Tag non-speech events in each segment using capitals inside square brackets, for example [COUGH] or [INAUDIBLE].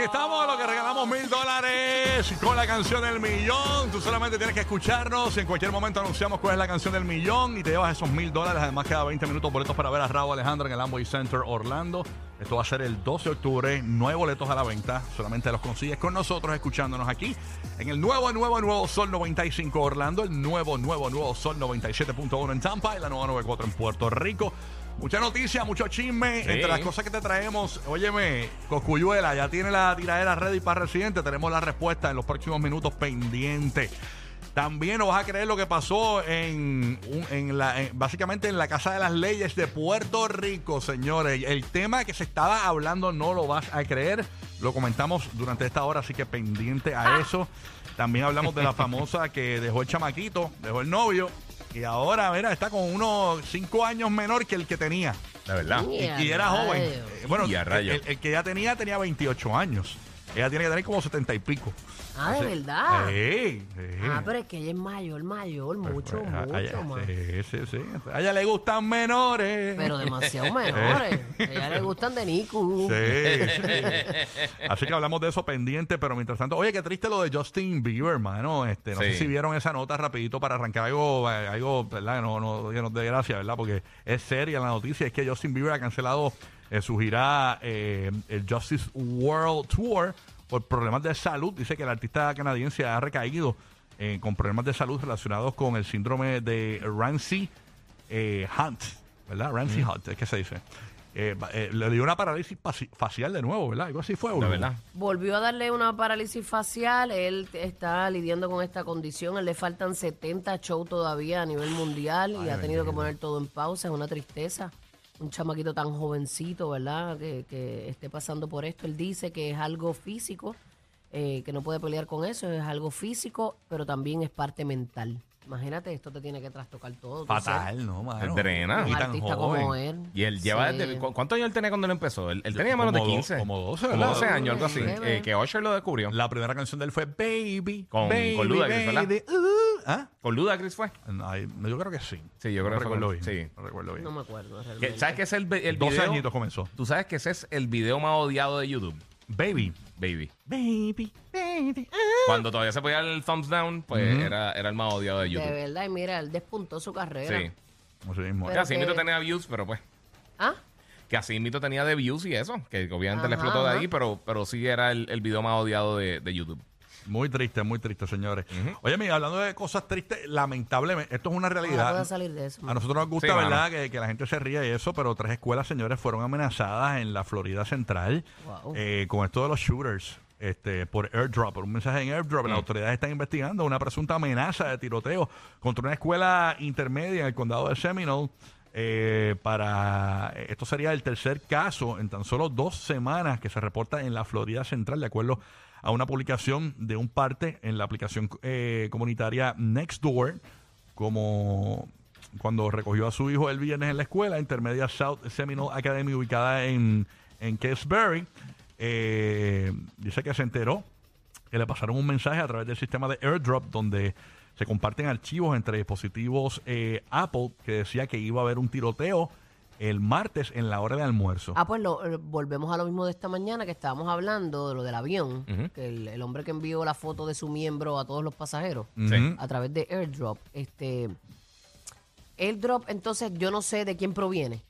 Aquí estamos, lo que regalamos mil dólares con la canción del millón. Tú solamente tienes que escucharnos. En cualquier momento anunciamos cuál es la canción del millón y te llevas esos mil dólares. Además, queda 20 minutos boletos para ver a Raúl Alejandro en el Amway Center Orlando. Esto va a ser el 12 de octubre. Nueve boletos a la venta. Solamente los consigues con nosotros, escuchándonos aquí en el nuevo, nuevo, nuevo Sol 95 Orlando. El nuevo, nuevo, nuevo Sol 97.1 en Tampa y la nueva 94 en Puerto Rico. Mucha noticia, mucho chisme. Sí. Entre las cosas que te traemos, óyeme, Coscuyuela ya tiene la tiradera ready para Residente. Tenemos la respuesta en los próximos minutos pendiente. También no vas a creer lo que pasó en, en la, en- básicamente en la Casa de las Leyes de Puerto Rico, señores. El tema que se estaba hablando no lo vas a creer. Lo comentamos durante esta hora, así que pendiente a eso. También hablamos de la famosa que dejó el chamaquito, dejó el novio. Y ahora, mira, está con unos cinco años menor que el que tenía. La verdad. Y, Y a y era joven. Eh, Bueno, Y a el, rayos. el- el que ya tenía tenía 28 años. Ella tiene que tener como 70 y pico. Ah, de verdad. Sí, sí. Ah, pero es que ella es mayor, mayor, mucho, Pues, a- a mucho ella- más. Sí, sí, sí. A ella le gustan menores. Pero demasiado [LAUGHS] menores. A ella le gustan de Niku. Sí, [LAUGHS] sí. Así que hablamos de eso pendiente, pero mientras tanto, oye, qué triste lo de Justin Bieber, hermano. Este, no sé Sí. si vieron esa nota rapidito para arrancar algo, eh, algo, ¿verdad? No, no, que nos dé gracia, ¿verdad? Porque es seria la noticia, es que Justin Bieber ha cancelado eh, su gira, eh, el Justice World Tour, por problemas de salud. Dice que el artista canadiense ha recaído eh, con problemas de salud relacionados con el síndrome de Ramsey eh, Hunt, ¿verdad? Ramsey Hunt, es que se dice. Eh, eh, le dio una parálisis faci- facial de nuevo, ¿verdad? Algo así fue, Burbu? verdad. Volvió a darle una parálisis facial. Él está lidiando con esta condición. Él le faltan 70 shows todavía a nivel mundial y Ay, ha tenido que poner todo en pausa. Es una tristeza. Un chamaquito tan jovencito, ¿verdad? Que, que esté pasando por esto. Él dice que es algo físico, eh, que no puede pelear con eso. Es algo físico, pero también es parte mental. Imagínate, esto te tiene que trastocar todo. Fatal, ¿no, mano? El drena. Y Un tan artista joven. como él. Y él lleva Sí. desde- ¿cu- ¿Cuántos años él tenía cuando él empezó? Él, él tenía menos de como do- 15. como 12, Como ¿verdad? 12 años, algo así. Sí, eh, que Usher lo descubrió. La primera canción de él fue Baby. Con- baby, con Ludacris, ¿verdad? baby, uh, ¿Ah? ¿Con Ludacris fue? No, ay, no, yo creo que sí. Sí, yo creo no que fue recuerdo con- bien. sí. No recuerdo bien. No me acuerdo. Que-. ¿Sabes qué es el, vi- el 12 video? añitos comenzó. Tú sabes que ese es el video más odiado de YouTube, Baby. baby. Baby. Cuando todavía se podía el thumbs down, pues Ujú. era, era el más odiado de De YouTube. verdad, y mira, él despuntó su carrera. Sí. Así mismo. Que Pero así que- mito tenía views, pero pues. ¿Ah? Que así mito tenía de views y eso. Que obviamente le Ajá, explotó de ajá. ahí, pero, pero sí era el, el video más odiado de, de YouTube. Muy triste, muy triste, señores. Oye, mira, hablando de cosas tristes, lamentablemente, esto es una realidad. pueda salir de eso. A nosotros nos gusta, Sí, mano. ¿verdad? Que, que la gente se ría y eso, pero tres escuelas, señores, fueron amenazadas en la Florida Central Wow. eh, con esto de los shooters. Este, por airdrop, por un mensaje en airdrop. Las autoridades están investigando una presunta amenaza de tiroteo contra una escuela intermedia en el condado de Seminole. eh, para esto sería el tercer caso en tan solo dos semanas que se reporta en la Florida Central, de acuerdo a una publicación de un parte en la aplicación eh, comunitaria Nextdoor, como cuando recogió a su hijo el viernes en la escuela intermedia South Seminole Academy ubicada en, en Kesbury. Eh, dice que se enteró que le pasaron un mensaje a través del sistema de AirDrop donde se comparten archivos entre dispositivos eh, Apple que decía que iba a haber un tiroteo el martes en la hora de almuerzo. Ah, pues lo- eh, volvemos a lo mismo de esta mañana que estábamos hablando de lo del avión, que el, el hombre que envió la foto de su miembro a todos los pasajeros a través de AirDrop. Este AirDrop, entonces yo no sé de quién proviene.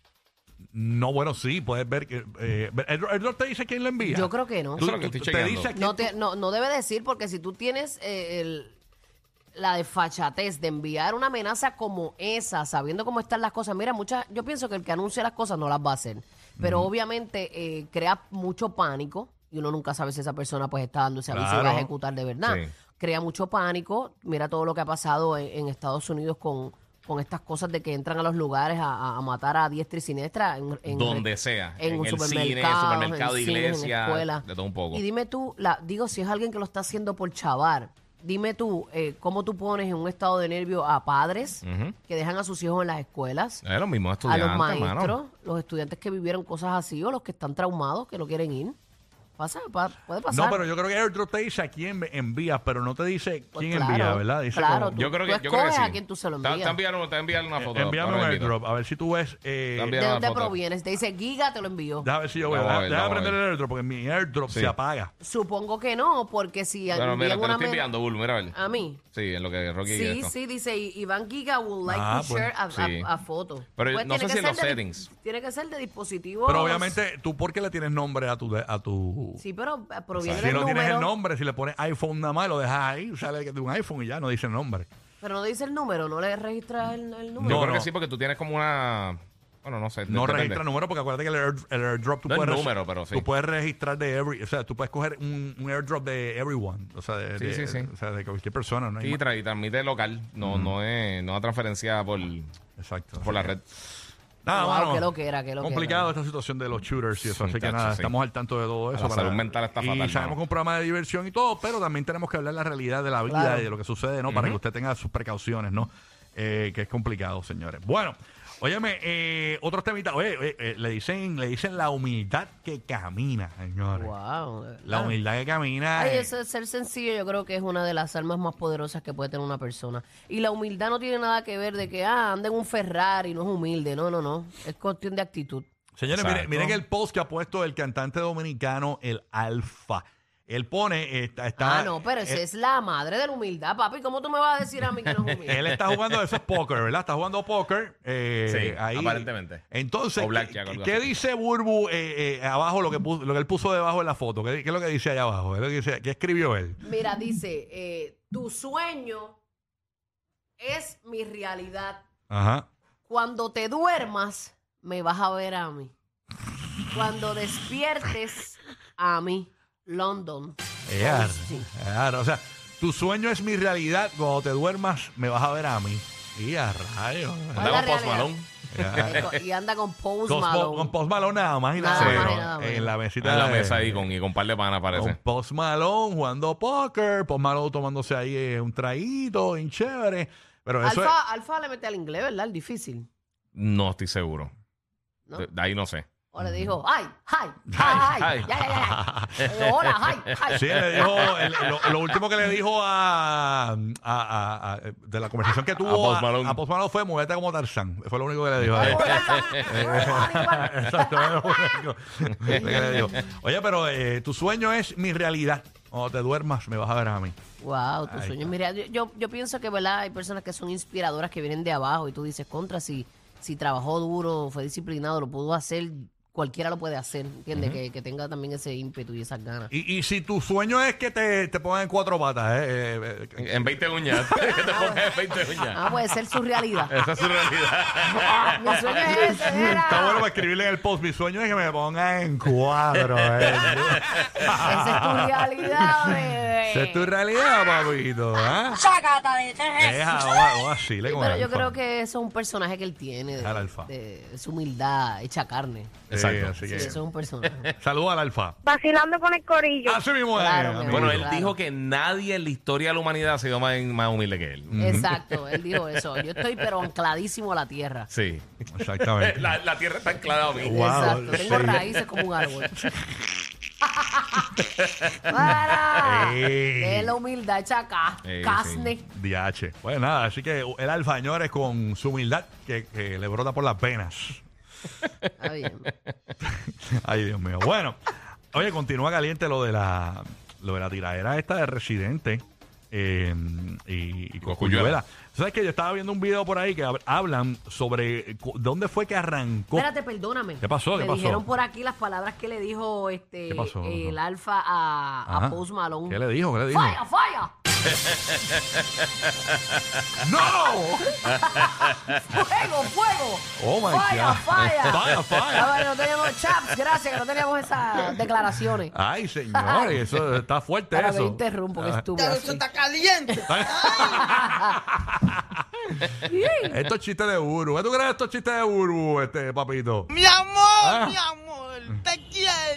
No, bueno, sí, puedes ver que... Eh, ¿el, el te dice quién lo envía? Yo creo que no. Tú- Eso es lo que tú- estoy te chequeando. dice quién No, te- no, no debe decir porque si tú tienes eh, el- la desfachatez de enviar una amenaza como esa, sabiendo cómo están las cosas, mira, muchas, yo pienso que el que anuncia las cosas no las va a hacer, pero obviamente eh, crea mucho pánico y uno nunca sabe si esa persona pues está dando ese aviso y va a Claro. ejecutar de verdad. Sí. Crea mucho pánico, mira todo lo que ha pasado en, en Estados Unidos con con estas cosas de que entran a los lugares a, a- a matar a diestra y siniestra en, en Donde sea. en, un el cine, supermercado, en en iglesia. escuela. De todo un poco. Y dime tú, la, digo, si es alguien que lo está haciendo por chavar, dime tú, eh, ¿cómo tú pones en un estado de nervio a padres que dejan a sus hijos en las escuelas? Es los mismos a estudiantes, los maestros, mano. los estudiantes que vivieron cosas así o los que están traumados, que no quieren ir. Pasa, pa- puede pasar. No, pero yo creo que AirDrop te dice a quién envías, pero no te dice Pues quién claro, envía, ¿verdad? Dice claro, como- tú- Yo creo que, yo creo que sí. a quién tú se lo Te- envías. Te envían, te envían una foto. envíame un. AirDrop, a ver si tú ves... Eh. ¿De dónde provienes? Te dice Giga, te lo envío. déjame ver si yo veo. A Déjame, ver, déjame vamos a prender ver. el AirDrop porque mi AirDrop Sí. se apaga. Supongo que no, porque si Pero mira, envían te lo una estoy enviando, Bull, mira a a mí. Sí, en lo que Rocky Sí, esto. sí, dice Iván Giga would like Ah, to pues, share a, a- sí. a foto. Pero Pues no sé si en los settings. Tiene que ser de dispositivos. Pero obviamente, ¿tú por qué le tienes nombre a tu... a tu Sí, pero eh, proviene si del no tienes el nombre, si le pones iPhone nada más, lo dejas ahí, sale de un iPhone y ya no dice el nombre. Pero no dice el número, no le registras el, el número. Yo No, creo no. que sí, porque tú tienes como una. Bueno, no sé. No depende. registra número porque acuérdate que el, air- el airdrop tú No es puedes número, pero sí. tú puedes registrar de every, o sea, tú puedes coger un, un airdrop de everyone, o sea, de, Sí, de- sí, sí. o sea, de cualquier persona, ¿no? Sí, y transmite local. No, no es no es transferencia por, Exacto. por la red. Nada, Wow, mano. qué lo que era, qué lo que Complicado era. esta situación de los shooters y eso, así que nada, sí. estamos al tanto de todo eso. La salud mental está y fatal, sabemos mano. que es un programa de diversión y todo, pero también tenemos que hablar de la realidad de la vida Claro. y de lo que sucede, ¿no? Para que usted tenga sus precauciones, ¿no? Eh, que es complicado, señores. Bueno, óyeme, eh, otros temitas. Oye, oye, eh, le dicen le dicen la humildad que camina, señores. Wow. La humildad que camina. Ay, eh, eso de ser sencillo yo creo que es una de las armas más poderosas que puede tener una persona. Y la humildad no tiene nada que ver de que, ah, anda en un Ferrari, no es humilde. No, no, no. Es cuestión de actitud. Señores, miren, miren el post que ha puesto el cantante dominicano, el Alfa. Él pone, está, está- ah, no, pero esa él, es la madre de la humildad, papi. ¿Cómo tú me vas a decir a mí que no es [LAUGHS] humilde? él está jugando eso es póker, ¿verdad? Está jugando póker. eh, Sí, ahí. aparentemente. Entonces, O blackjack, ¿qué, algo qué así. dice Burbu eh, eh, abajo, lo que, puso- lo que él puso debajo en la foto? ¿Qué, qué es lo que dice allá abajo? ¿Qué, es lo que dice- qué escribió él? Mira, dice, eh, tu sueño es mi realidad. Ajá. Cuando te duermas, me vas a ver a mí. Cuando despiertes, a mí. London. Sí. claro. O sea, tu sueño es mi realidad. Cuando te duermas, me vas a ver a mí. Y a rayos. ¿Cuál es Anda la con Post? Malone. [LAUGHS] Y anda con Post Con, Malone. con Post Malone nada más y nada, Nada más nada. En la mesita En la de- mesa ahí con, y con un par de panas, Con parece. Post Malone jugando póker, Post Malone tomándose ahí eh, un traguito, bien chévere. Pero eso Alfa, Alfa le mete al inglés, ¿verdad? El difícil. No estoy seguro. ¿no? De, de ahí no sé. O le dijo, ¡ay! ¡ay! Hi, ¡ay! hi. ¡ya, ya, ya! Eh, ¡Hola! ¡ay! ¡ay! es, sí, le dijo, el- lo, lo último que le dijo a, a- a- a- de la conversación que tuvo A Post a, Malone. a Post Malone fue muévete como Tarzán. Fue lo único que le dijo a él. [LAUGHS] Exacto, es lo único que le dijo. Oye, pero eh, tu sueño es mi realidad. Cuando te duermas, me vas a ver a mí. Wow, tu Ahí sueño. está. Mira, yo, yo, yo pienso que, ¿verdad? Hay personas que son inspiradoras que vienen de abajo y tú dices, contra, si, si trabajó duro, fue disciplinado, lo pudo hacer, cualquiera lo puede hacer, ¿entiendes? que, que tenga también ese ímpetu y esas ganas. Y, y si tu sueño es que te, te pongan cuatro patas, eh, eh, eh, En 20 uñas. [LAUGHS] que te pongas en 20 uñas. Ah, puede ser su realidad. [LAUGHS] Esa es su realidad. Ah, mi sueño es ese. Está bueno para escribirle en el post. Mi sueño es que me pongan en cuadro. eh. [LAUGHS] Esa es tu realidad, bebé. Esa es tu realidad, papito. ¿ah? Sácata de tres. Deja, vamos a- vamos a decirle Sí, con pero el yo alfa. creo que eso es un personaje que él tiene. De, Al alfa. de su humildad hecha carne. Sí, Exacto. así Sí, que- eso es un personaje. [LAUGHS] Saludos al alfa. Vacilando con el corillo. Así mismo es, Claro, mi amigo. Bueno, él Claro. dijo que nadie en la historia de la humanidad ha sido más, más humilde que él. Exacto, él dijo eso. Yo estoy pero ancladísimo a la tierra. Sí. Exactamente. [LAUGHS] La, la tierra está anclada a mí. Wow, Exacto, tengo sí. raíces como un árbol. [LAUGHS] Para. Ey. Es la humildad hecha acá, Ey, casne. DH. Bueno, nada, así que el alfa, señores, con su humildad que, que le brota por las venas. Está bien. [LAUGHS] Ay, Dios mío. Bueno, oye, continúa caliente lo de la lo de la tiradera esta de Residente eh, y, y Cosculluela. ¿Sabes que Yo estaba viendo un video por ahí que hab- hablan sobre cu- dónde fue que arrancó. Espérate, perdóname. ¿Qué pasó? ¿Qué Me pasó? dijeron por aquí las palabras que le dijo este ¿Qué pasó? el alfa a, a Ajá. Post Malone. ¿Qué le dijo? ¿Qué le dijo? ¡Falla, falla! [LAUGHS] ¡No! ¡Fuego, fuego! Oh, my ¡Falla, God. falla! Falla, falla. Bueno, no teníamos chaps, gracias, que no teníamos esas declaraciones. Ay, señores, eso está fuerte Ahora eso. me interrumpo, que Ah. estúpido. así. caliente. [LAUGHS] Estos chistes de Uru. ¿Qué tú crees de estos chistes de Uru, este papito? Mi amor, Ah. mi amor.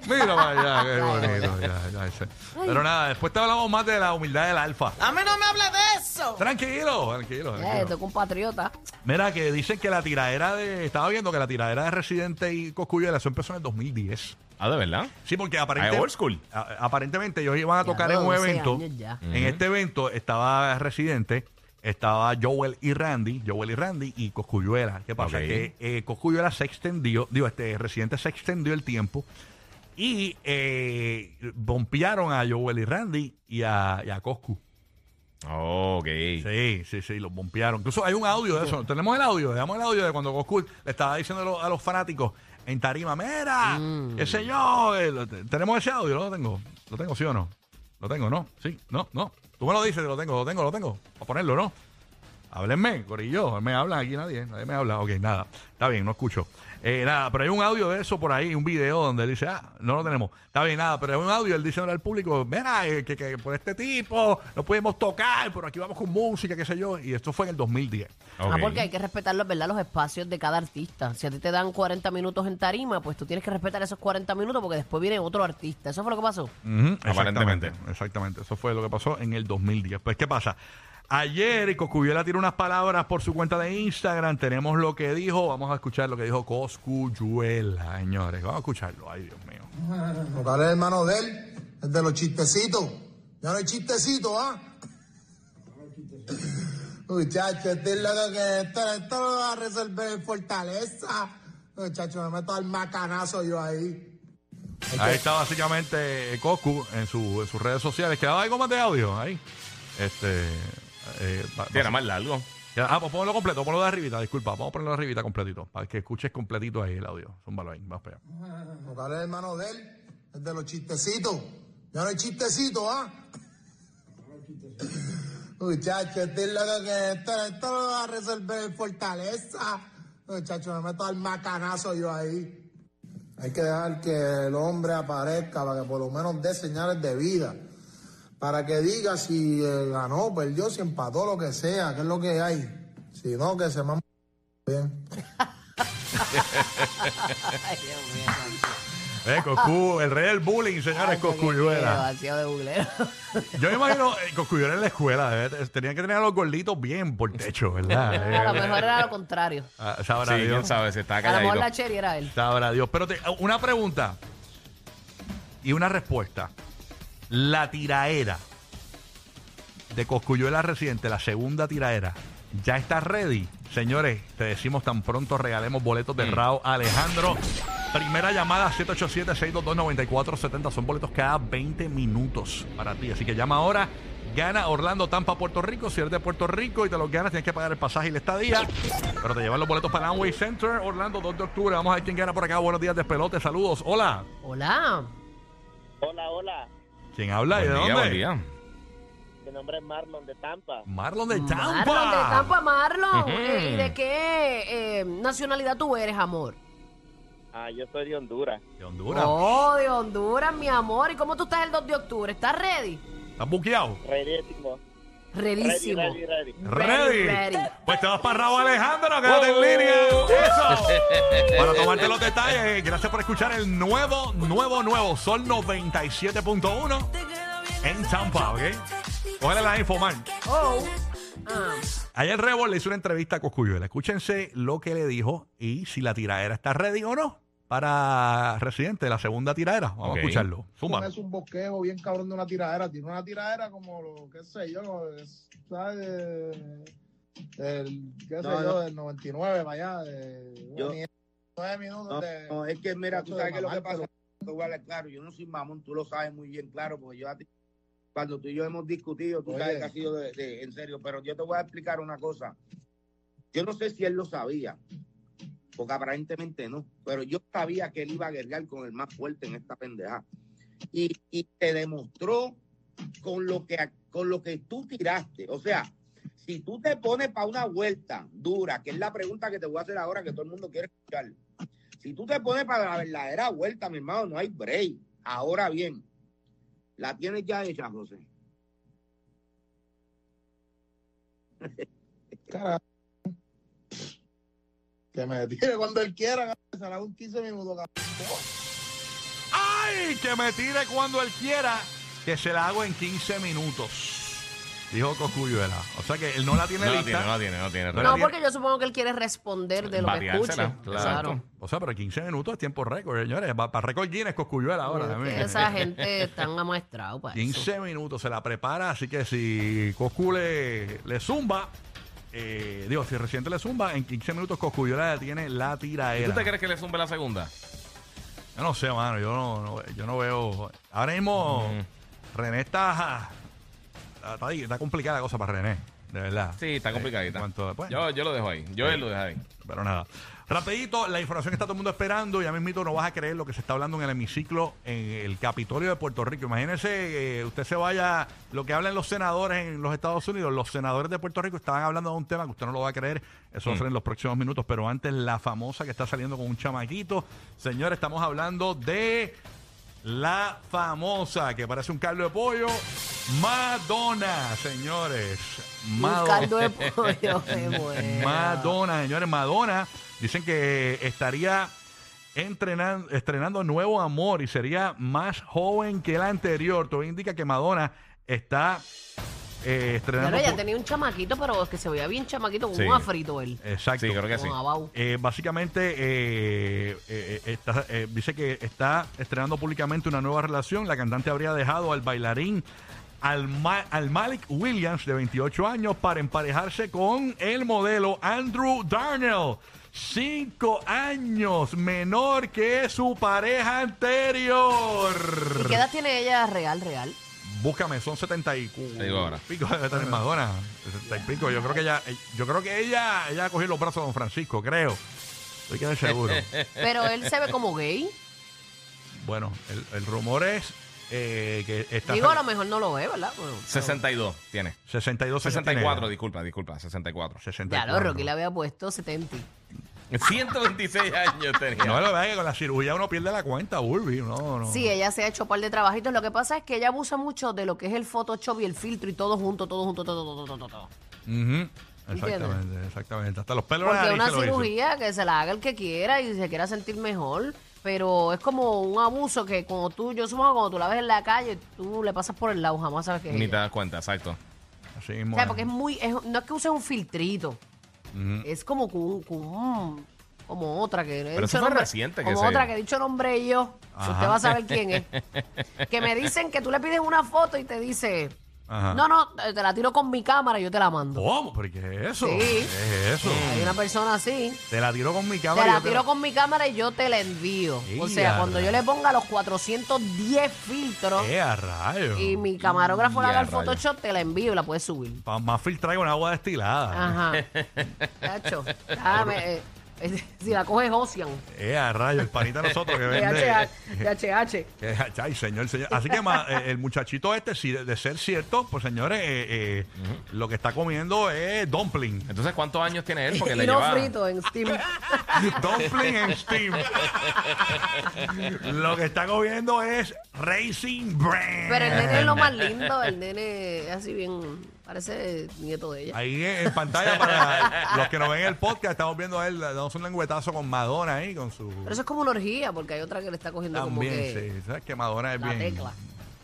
Mira para allá, qué bonito. ya, ya, ese. Pero nada, después te hablamos más de la humildad del alfa. A mí no me habla de eso. Tranquilo, tranquilo. Eh, tranquilo. tu compatriota. Mira, que dicen que la tiradera de. Estaba viendo que la tiradera de Residente y Coscuyuela eso empezó en el 2010. Ah, ¿de verdad? Sí, porque Ah, aparentemente. old school. aparentemente ellos iban a Ya, tocar en un 12 evento. En este evento estaba Residente, estaba Joel y Randy, Joel y Randy y Coscuyuela. ¿Qué pasa? Ok. Que eh, Coscuyuela se extendió, digo, este Residente se extendió el tiempo y eh, bompearon a Joel y Randy y a, y a Coscu. Ok. Sí, sí, sí, los bompearon. Incluso hay un audio de eso. Tenemos el audio, dejamos el audio de cuando Coscu le estaba diciendo a los, a los fanáticos en tarima, mira, eh, lo te- tenemos ese audio, ¿no lo tengo? ¿Lo tengo, sí o no? ¿Lo tengo, no? Sí, no, no. Tú me lo dices, lo tengo, lo tengo, lo tengo. Para ponerlo, ¿no? Háblenme, Corillo. Me hablan aquí nadie. Nadie me habla. Ok, nada. Está bien, no escucho. Eh, nada, pero hay un audio de eso por ahí, un video donde él dice, ah, no lo tenemos. Está bien, nada, pero hay un audio, él dice al público, mira, eh, que, que por este tipo no pudimos tocar, pero aquí vamos con música, qué sé yo. Y esto fue en el 2010. Ah, Ok. porque hay que respetar los, ¿verdad? los espacios de cada artista. Si a ti te dan 40 minutos en tarima, pues tú tienes que respetar esos 40 minutos porque después viene otro artista. ¿Eso fue lo que pasó? Ujú, Aparentemente. Exactamente, exactamente. Eso fue lo que pasó en el 2010. Pues, ¿qué pasa? Ayer Coscuyuela tiró unas palabras por su cuenta de Instagram. Tenemos lo que dijo. Vamos a escuchar lo que dijo Coscuyuela, señores. Vamos a escucharlo. Ay, Dios mío. ¿Cuál es el hermano de él? El de los chistecitos. Ya no hay chistecitos, ¿ah? Muchacho, este es loco que esto, esto lo va a resolver en Fortaleza. Muchacho, me meto al macanazo yo ahí. Ahí está básicamente Coscu en, su, en sus redes sociales. ¿Quedaba algo más de audio ahí? Este. Eh, va- era más largo. Ya, Ah, pues ponlo completo, ponlo de arribita, disculpa. Vamos a ponerlo de arribita completito. Para que escuches completito ahí el audio. Zúmbalo ahí, vamos para allá. ¿Cuál es el hermano de él? El de los chistecitos. Ya no hay chistecitos, ¿ah? Muchacho, este es loco que esto, esto lo va a resolver en Fortaleza. Muchacho, me meto al macanazo yo ahí. Hay que dejar que el hombre aparezca para que por lo menos dé señales de vida. Para que diga si eh, ganó, perdió, si empató, lo que sea, que es lo que hay. Si no, que se mame bien. [LAUGHS] Ay, Dios mío. Eh, Coscu, el rey del bullying, señores, Coscuyuela. demasiado de googlero. [LAUGHS] Yo me imagino, eh, Coscuyuela en la escuela, debe- tenían que tener a los gorditos bien por techo, ¿verdad? [LAUGHS] A lo Eh, mejor era lo contrario. ah, sabrá Sí, quién Dios. sabe si está A lo mejor la cherry era él. Sabrá Dios. Pero te- una pregunta y una respuesta. La tiraera de Coscuyuela Residente, la segunda tiraera, ¿ya está ready? Señores, te decimos tan pronto regalemos boletos de Rao Alejandro. Primera llamada 787-622-9470. Son boletos cada 20 minutos para ti. Así que llama ahora. Gana Orlando, Tampa, Puerto Rico. Si eres de Puerto Rico y te los ganas, tienes que pagar el pasaje y la estadía. Pero te llevan los boletos para Amway Center, Orlando, 2 de octubre. Vamos a ver quién gana por acá. Buenos días, despelote. Saludos. Hola. Hola. Hola, hola. ¿Quién habla y de Buen día, dónde? buen día. Mi nombre es Marlon de Tampa. Marlon de Tampa. Marlon de Tampa, Marlon. Ujú. Eh, ¿Y de qué eh, nacionalidad tú eres, amor? Ah, yo soy de Honduras. De Honduras. Oh, de Honduras, mi amor. ¿Y cómo tú estás el 2 de octubre? ¿Estás ready? ¿Estás buqueado? Redísimo. Redísimo. Ready, ready, ready. Ready. ready. Pues te vas para Raúl Alejandro, quédate en línea. Eso. [LAUGHS] Para tomarte los detalles, gracias por escuchar el nuevo, nuevo, nuevo Sol 97.1 en Tampa, ¿ok? Cógele la info, man. Oh. Ayer Rebol le hizo una entrevista a Coscuyuela. Escúchense lo que le dijo y si la tiradera está ready o no para Residente, la segunda tiradera. Vamos a escucharlo. Zumba. Es un bosquejo bien cabrón de una tiradera. Tiene una tiradera como lo, qué sé yo, es, ¿sabes? El, qué sé No, yo, del 99 para allá, de Yo- minutos No, de... no, es que mira, tú sabes que lo que pasa, hablar claro, yo no soy mamón, tú lo sabes muy bien claro, porque yo a ti, cuando tú y yo hemos discutido, tú Oye. sabes que ha sido de, de- en serio, pero yo te voy a explicar una cosa. Yo no sé si él lo sabía, porque aparentemente no, pero yo sabía que él iba a guerrear con el más fuerte en esta pendeja. Y, y te demostró con lo que con lo que tú tiraste. O sea, si tú te pones para una vuelta dura, que es la pregunta que te voy a hacer ahora, que todo el mundo quiere escuchar. Si tú te pones para la verdadera vuelta, mi hermano, no hay break. Ahora bien, la tienes ya hecha, José. Que me tire cuando él quiera, se la hago en 15 minutos. cabrón. ¡Ay! Que me tire cuando él quiera, que se la hago en 15 minutos. Dijo Coscuyuela. O sea que él no la tiene No la lista. tiene, no la tiene, no tiene. No la porque yo supongo que él quiere responder de lo que escuche. claro. Claro. O sea, pero 15 minutos es tiempo récord, señores. Para récord Guinness Coscuyuela ahora también. esa gente tan amaestrado para eso. 15 minutos se la prepara, así que si Coscu le, le zumba, eh, digo, si reciente le zumba, en 15 minutos Coscuyuela tiene la ¿Y tiraera. ¿Tú te crees que le zumbe la segunda? Yo no sé, mano, yo no, no- yo no veo. Ahora mismo, René está, está, está ahí, está complicada la cosa para René, de verdad. Sí, está Eh, complicadita. en cuanto- bueno, Yo, yo lo dejo ahí. Yo él lo dejo ahí. pero nada. Rapidito, la información que está todo el mundo esperando. Ya mismito no vas a creer lo que se está hablando en el hemiciclo en el Capitolio de Puerto Rico. Imagínese, eh, usted se vaya, lo que hablan los senadores en los Estados Unidos. Los senadores de Puerto Rico estaban hablando de un tema que usted no lo va a creer. Eso va a ser en los próximos minutos. Pero antes, la famosa que está saliendo con un chamaquito. Señores, estamos hablando de la famosa que parece un caldo de pollo. Madonna, señores. Un Madonna. caldo de pollo. [LAUGHS] Madonna, señores, Madonna. Dicen que estaría entrenando, estrenando nuevo amor y sería más joven que el anterior. Todo indica que Madonna está eh, estrenando. Claro, ella tenía un chamaquito, pero es que se veía bien chamaquito, con Sí. un afrito él. Exacto. Sí, creo que sí. Con abau. Eh, básicamente eh, eh, eh, está- eh, dice que está estrenando públicamente una nueva relación. La cantante habría dejado al bailarín al, Ma- al Malik Williams de 28 años para emparejarse con el modelo Andrew Darnell. Cinco años menor que su pareja anterior. ¿Y qué edad tiene ella real, real? Búscame, son 70 y cu- Te digo ahora. pico de tener Madonna. 70 y pico. Yo creo que ella, yo creo que ella, ella cogió los brazos de Don Francisco, creo. Estoy casi seguro. [LAUGHS] Pero él se ve como gay. bueno, el, el rumor es eh, que está Digo, a lo mejor no lo ve, ¿verdad? Bueno, 62 tiene. 62 años 64, tiene. disculpa, disculpa, 64. 64. Ya, lo Rocky le había puesto 70. 126 años tenía. No, lo pasa es que con la cirugía uno pierde la cuenta, Burby. No, no. Sí, ella se ha hecho un par de trabajitos. Lo que pasa es que ella abusa mucho de lo que es el Photoshop y el filtro y todo junto, todo junto, todo, todo, todo, todo. todo. Ujú. Exactamente, exactamente. Hasta los pelos de la Porque nariz una se lo hizo. cirugía que se la haga el que quiera y se quiera sentir mejor. Pero es como un abuso que como tú, yo supongo que cuando tú la ves en la calle, tú le pasas por el lado, jamás sabes que es Ni ella. te das cuenta, exacto. Así mismo O sea, es. porque es muy, es- no es que uses un filtrito, es como con un- como otra que he Pero dicho eso fue nombre- reciente que como se- otra que he dicho nombre y yo, Ajá. usted va a saber quién es. [LAUGHS] que me dicen que tú le pides una foto y te dice, Ajá. no, no, te la tiro con mi cámara y yo te la mando. ¿Cómo? ¿Pero qué es eso? Sí. ¿Qué es eso? Hay una persona así. Te la tiro con mi Te cámara. la y yo te tiro con mi cámara y yo te la envío. O ¡Ea, sea, cuando yo le ponga los 410 filtros ¡Eh, a rayos! y mi camarógrafo le ¡Ea, haga el! Photoshop, te la envío y la puedes subir. Pa- más filtrar con agua destilada. Ajá. [LAUGHS] Chacho, déjame, eh, eh, [LAUGHS] si la coges Ocean. ¡Eh, a rayos! El panita de nosotros que [LAUGHS] vende. DHH. Que- [LAUGHS] Ay, señor, señor. Así que ma- eh, el muchachito este, si de, de ser cierto, pues señores, eh, eh, lo que está comiendo es dumpling. Entonces, ¿cuántos años tiene él? Porque Y le no lleva... frito en Steam. dumpling en Steam. lo que está comiendo es Racing Brand. Pero el nene es lo más lindo. El [LAUGHS] nene es así bien. Parece nieto de ella. Ahí en, pantalla, para los que nos ven en el podcast, estamos viendo a él, damos un lengüetazo con Madonna ahí, con su... Pero eso es como una orgía, porque hay otra que le está cogiendo como También, que. sí. Sabes que Madonna es la bien... tecla.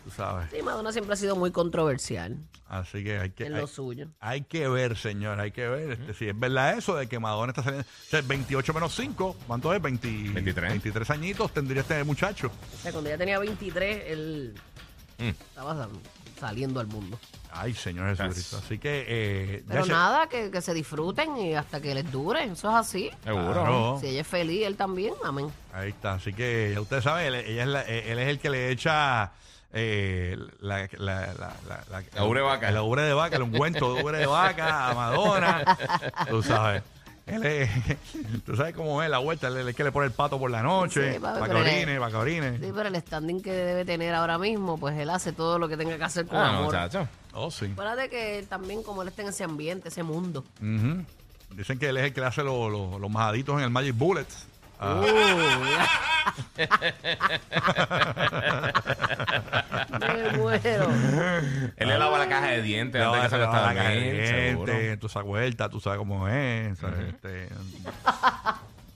Tú sabes. Sí, Madonna siempre ha sido muy controversial Así que hay que... en hay- lo suyo. Hay que ver, señor, hay que ver este, si es verdad eso de que Madonna está saliendo. O sea, 28 menos 5, ¿cuánto es? 20 23. 23 añitos tendría este muchacho. O sea, cuando ella tenía 23, él Mm. estaba sal- saliendo al mundo. Ay, señor Jesucristo. Así que. Eh, Pero ya se- nada, que, que se disfruten y hasta que les dure. Eso es así. Seguro. Claro. Si ella es feliz, él también. Amén. Ahí está. Así que ya ustedes saben, él, ella es la- eh, él es el que le echa. Eh, la, la, la, la, la, La ubre de vaca. La ubre de vaca, el ungüento de ubre de vaca a Madonna. Tú sabes. Él es, [LAUGHS] tú sabes cómo es la vuelta, él es el que le pone el pato por la noche, Sí, papi, para que pero le- orine, para que orine. Sí, pero el standing que debe tener ahora mismo, pues él hace todo lo que tenga que hacer con Ah, amor. muchacho. Oh, sí. Acuérdate que él también, como él está en ese ambiente, ese mundo. Dicen que él es el que le hace los los- los majaditos en el Magic Bullet. Ah, Me muero. Él le lava la caja de dientes le antes va que se la está caliente, seguro. tú esa vuelta, tú sabes cómo es. ¿sabes? Este,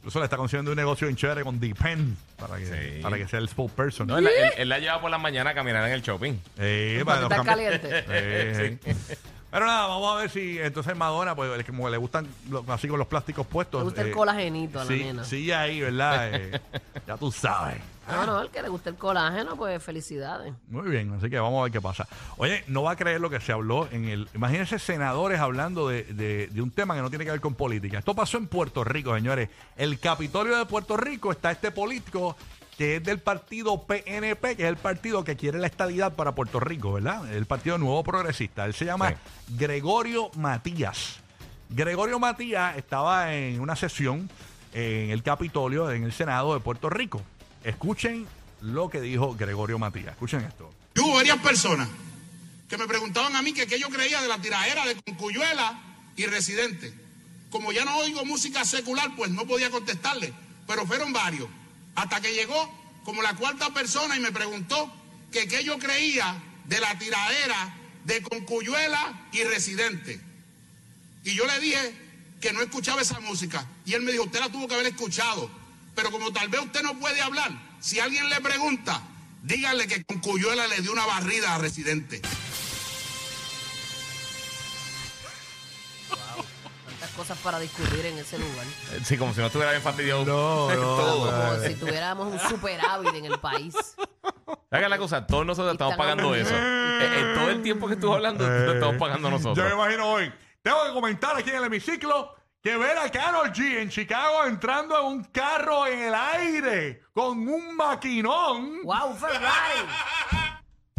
Eso le está consiguiendo un negocio en chévere con Depend para que, Sí. para que sea el spokesperson. No, él, él- él la lleva por las mañanas a caminar en el shopping. Eh, Para los que estar cambios- caliente. Eh, sí. Pero nada, vamos a ver si entonces Madonna, pues es como le gustan lo- así con los plásticos puestos. Le gusta el eh, colagenito a la sí, nena. Sí, ahí, ¿verdad? [LAUGHS] Eh, ya tú sabes. No, no, el que le gusta el colágeno, pues felicidades. Muy bien, así que vamos a ver qué pasa. Oye, no va a creer lo que se habló en el. Imagínense senadores hablando de, de- de un tema que no tiene que ver con política. Esto pasó en Puerto Rico, señores. El Capitolio de Puerto Rico está este político que es del partido PNP, que es el partido que quiere la estabilidad para Puerto Rico, ¿verdad? El Partido Nuevo Progresista. Él se llama Sí. Gregorio Matías. Gregorio Matías estaba en una sesión en el Capitolio, en el Senado de Puerto Rico. Escuchen lo que dijo Gregorio Matías. Escuchen esto. Y hubo varias personas que me preguntaban a mí que qué yo creía de la tiraera de Concuyuela y Residente. Como ya no oigo música secular, pues no podía contestarle, pero fueron varios. Hasta que llegó como la cuarta persona y me preguntó que qué yo creía de la tiradera de Concuyuela y Residente. Y yo le dije que no escuchaba esa música. Y él me dijo, usted la tuvo que haber escuchado. Pero como tal vez usted no puede hablar, si alguien le pregunta, dígale que con Cuyuela le dio una barrida a Residente. Cosas para discutir en ese lugar. Eh, Sí, como si no estuviera bien fastidiado. No, [LAUGHS] no, todo. Como si tuviéramos un superávit en el país. Haga la cosa, todos nosotros estamos pagando eso. Eh, eh, todo el tiempo que estuvo hablando, lo estamos pagando Yo me nosotros. imagino hoy. Tengo que comentar aquí en el hemiciclo que ver a Carol G en Chicago entrando en un carro en el aire con un maquinón. ¡Wow, Ferrari!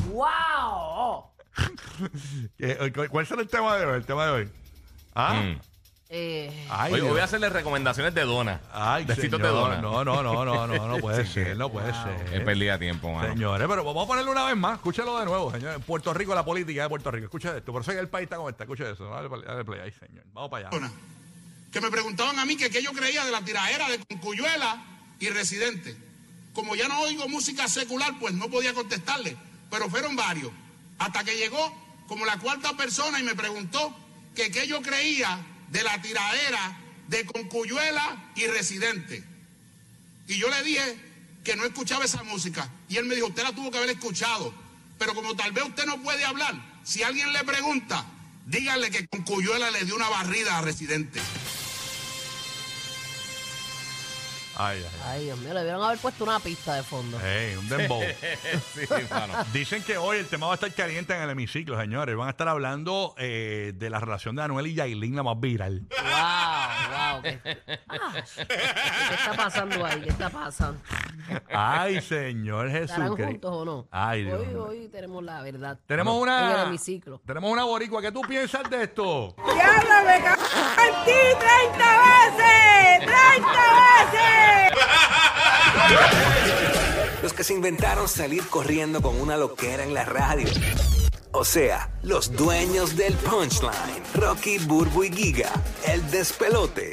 ¡Wow! [LAUGHS] Eh, eh, ¿Cuál será el tema de hoy? El tema de hoy. Ah, Mm. Eh, ay, Hoy, hoy voy a hacerle recomendaciones de dona. Ay, Besitos señor. de dona. No, no, no, no, no, no puede [LAUGHS] Sí, ser, no puede Es ser. pérdida de tiempo, mano. Señores, pero vamos a ponerlo una vez más. Escúchelo de nuevo, señores. Puerto Rico, la política de Puerto Rico. Escucha esto. Por eso es que el país está como está. Escucha eso. Dale, dale play ahí, señor. Vamos para allá. Que me preguntaban a mí que qué yo creía de la tiraera de Concuyuela y Residente. Como ya no oigo música secular, pues no podía contestarle, pero fueron varios. Hasta que llegó como la cuarta persona y me preguntó que qué yo creía de la tiradera de Concuyuela y Residente. Y yo le dije que no escuchaba esa música. Y él me dijo, usted la tuvo que haber escuchado. Pero como tal vez usted no puede hablar, si alguien le pregunta, dígale que Concuyuela le dio una barrida a Residente. Ay, ay, ay. Dios mío, le debieron haber puesto una pista de fondo. Ey, un dembow. [LAUGHS] sí, mano. Dicen que hoy el tema va a estar caliente en el hemiciclo, señores. Van a estar hablando eh, de la relación de Anuel y Yailin, la más viral. ¡Wow! ¡Wow! ¿Qué, Ah, ¿qué está pasando ahí? ¿Qué está pasando? Ay, Señor ¿Estarán Jesús. juntos o no? Ay, Dios hoy, hoy tenemos la verdad. Tenemos En una. el hemiciclo. Tenemos una boricua. ¿Qué tú piensas de esto? ¡Diablo, me cago ti 30 veces! ¡30 veces! Los que se inventaron salir corriendo con una loquera en la radio. O sea, los dueños del punchline. Rocky, Burbu y Giga. El despelote.